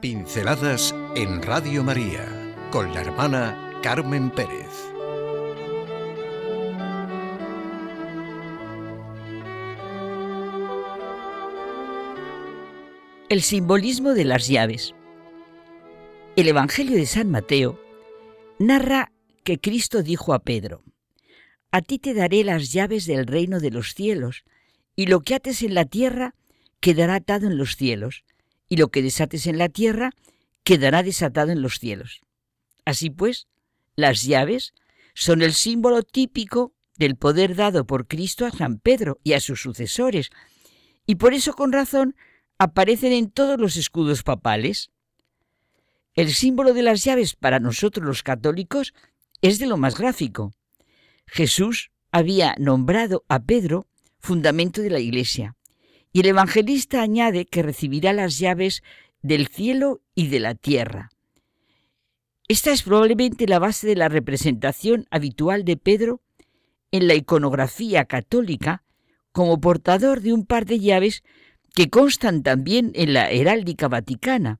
Pinceladas en Radio María con la hermana Carmen Pérez. El simbolismo de las llaves. El Evangelio de San Mateo narra que Cristo dijo a Pedro, A ti te daré las llaves del reino de los cielos, y lo que ates en la tierra quedará atado en los cielos, y lo que desates en la tierra quedará desatado en los cielos. Así pues, las llaves son el símbolo típico del poder dado por Cristo a San Pedro y a sus sucesores, y por eso con razón aparecen en todos los escudos papales. El símbolo de las llaves para nosotros los católicos es de lo más gráfico. Jesús había nombrado a Pedro fundamento de la Iglesia, y el evangelista añade que recibirá las llaves del cielo y de la tierra. Esta es probablemente la base de la representación habitual de Pedro en la iconografía católica como portador de un par de llaves que constan también en la heráldica vaticana.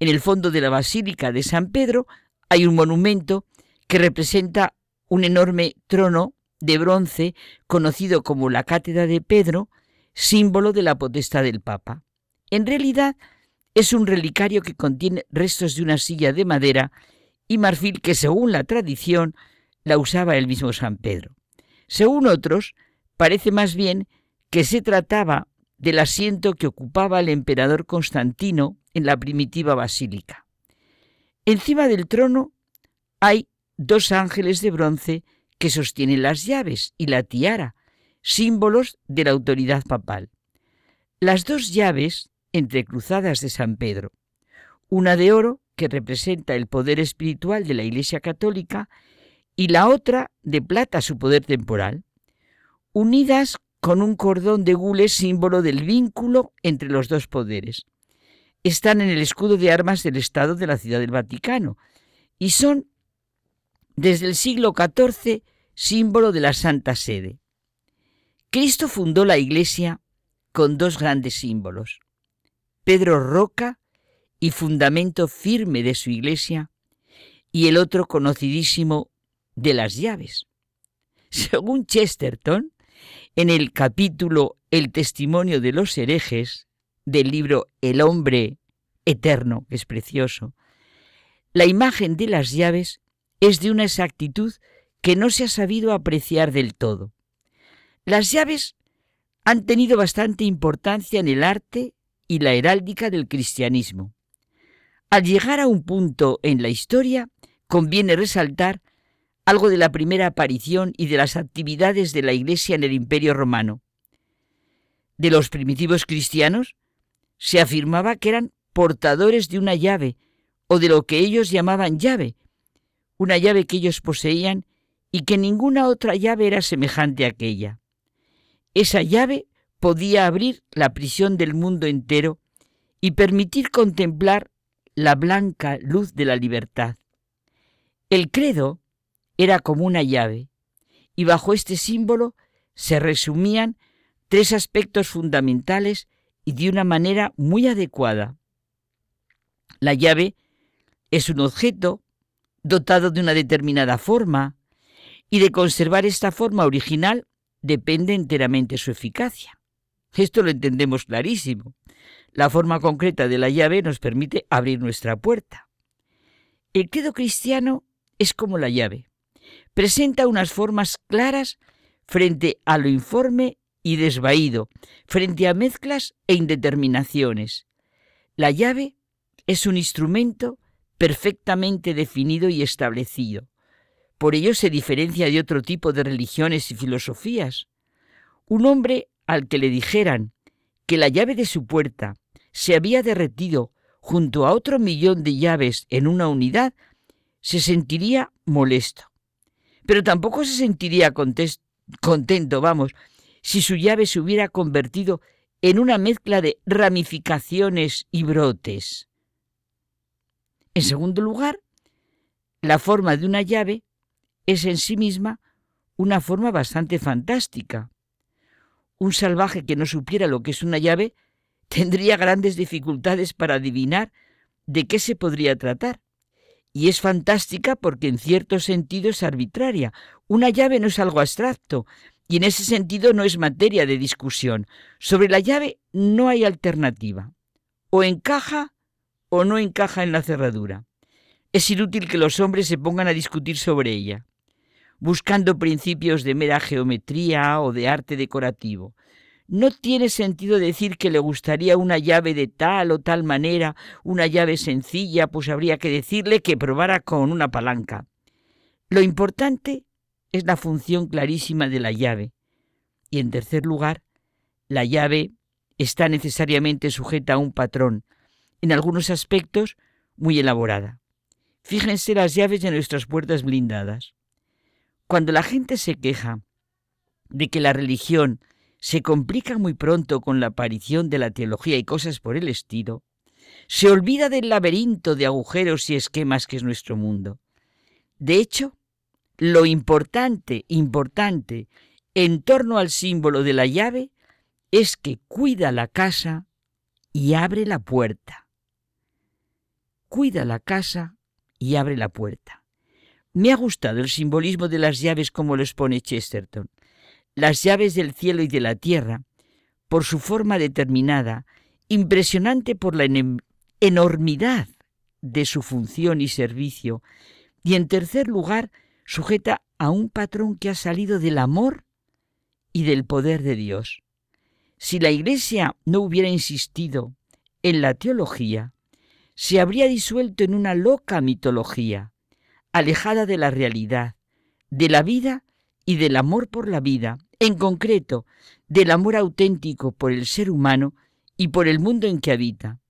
En el fondo de la Basílica de San Pedro hay un monumento que representa un enorme trono de bronce conocido como la Cátedra de Pedro, símbolo de la potestad del Papa. En realidad es un relicario que contiene restos de una silla de madera y marfil que según la tradición la usaba el mismo San Pedro. Según otros, parece más bien que se trataba del asiento que ocupaba el emperador Constantino en la primitiva basílica. Encima del trono hay dos ángeles de bronce que sostienen las llaves y la tiara, símbolos de la autoridad papal. Las dos llaves entrecruzadas de San Pedro, una de oro, que representa el poder espiritual de la Iglesia Católica, y la otra de plata, su poder temporal, unidas con un cordón de gules símbolo del vínculo entre los dos poderes. Están en el escudo de armas del Estado de la Ciudad del Vaticano y son, desde el siglo XIV, símbolo de la Santa Sede. Cristo fundó la Iglesia con dos grandes símbolos. Pedro Roca y fundamento firme de su Iglesia, y el otro conocidísimo de las llaves. Según Chesterton, en el capítulo El testimonio de los herejes del libro El hombre eterno, que es precioso, la imagen de las llaves es de una exactitud que no se ha sabido apreciar del todo. Las llaves han tenido bastante importancia en el arte y la heráldica del cristianismo. Al llegar a un punto en la historia, conviene resaltar algo de la primera aparición y de las actividades de la Iglesia en el Imperio romano. De los primitivos cristianos se afirmaba que eran portadores de una llave, o de lo que ellos llamaban llave, una llave que ellos poseían y que ninguna otra llave era semejante a aquella. Esa llave podía abrir la prisión del mundo entero y permitir contemplar la blanca luz de la libertad. El credo era como una llave, y bajo este símbolo se resumían tres aspectos fundamentales y de una manera muy adecuada. La llave es un objeto dotado de una determinada forma, y de conservar esta forma original depende enteramente su eficacia. Esto lo entendemos clarísimo. La forma concreta de la llave nos permite abrir nuestra puerta. El credo cristiano es como la llave. Presenta unas formas claras frente a lo informe y desvaído, frente a mezclas e indeterminaciones. La llave es un instrumento perfectamente definido y establecido. Por ello se diferencia de otro tipo de religiones y filosofías. Un hombre al que le dijeran que la llave de su puerta se había derretido junto a otro millón de llaves en una unidad, se sentiría molesto. Pero tampoco se sentiría contento, vamos, si su llave se hubiera convertido en una mezcla de ramificaciones y brotes. En segundo lugar, la forma de una llave es en sí misma una forma bastante fantástica. Un salvaje que no supiera lo que es una llave tendría grandes dificultades para adivinar ¿de qué se podría tratar? Y es fantástica porque en cierto sentido es arbitraria. Una llave no es algo abstracto y en ese sentido no es materia de discusión. Sobre la llave no hay alternativa. O encaja o no encaja en la cerradura. Es inútil que los hombres se pongan a discutir sobre ella, buscando principios de mera geometría o de arte decorativo. No tiene sentido decir que le gustaría una llave de tal o tal manera, una llave sencilla, pues habría que decirle que probara con una palanca. Lo importante es la función clarísima de la llave. Y en tercer lugar, la llave está necesariamente sujeta a un patrón, en algunos aspectos muy elaborada. Fíjense las llaves de nuestras puertas blindadas. Cuando la gente se queja de que la religión se complica muy pronto con la aparición de la teología y cosas por el estilo, se olvida del laberinto de agujeros y esquemas que es nuestro mundo. De hecho, lo importante, importante, en torno al símbolo de la llave, es que cuida la casa y abre la puerta. Cuida la casa y abre la puerta. Me ha gustado el simbolismo de las llaves como lo expone Chesterton las llaves del cielo y de la tierra, por su forma determinada, impresionante por la enormidad de su función y servicio, y en tercer lugar, sujeta a un patrón que ha salido del amor y del poder de Dios. Si la Iglesia no hubiera insistido en la teología, se habría disuelto en una loca mitología, alejada de la realidad, de la vida y del amor por la vida, en concreto del amor auténtico por el ser humano y por el mundo en que habita.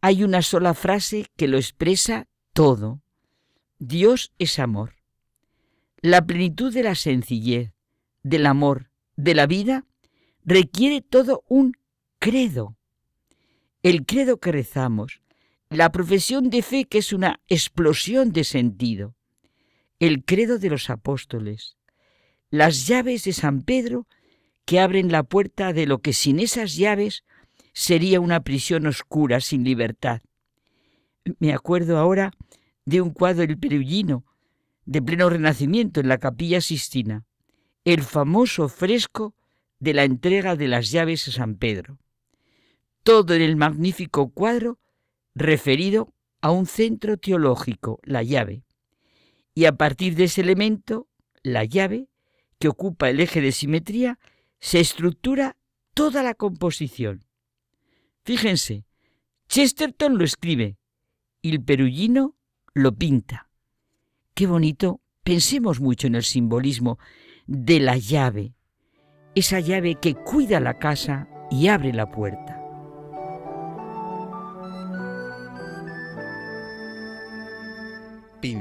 Hay una sola frase que lo expresa todo. Dios es amor. La plenitud de la sencillez, del amor, de la vida, requiere todo un credo. El credo que rezamos, la profesión de fe que es una explosión de sentido, el credo de los apóstoles, las llaves de San Pedro que abren la puerta de lo que sin esas llaves sería una prisión oscura sin libertad. Me acuerdo ahora de un cuadro del Perugino, de pleno renacimiento en la capilla Sistina, el famoso fresco de la entrega de las llaves a San Pedro. Todo en el magnífico cuadro referido a un centro teológico, la llave. Y a partir de ese elemento, la llave, que ocupa el eje de simetría, se estructura toda la composición. Fíjense, Chesterton lo escribe y el perullino lo pinta. Qué bonito, pensemos mucho en el simbolismo de la llave, esa llave que cuida la casa y abre la puerta.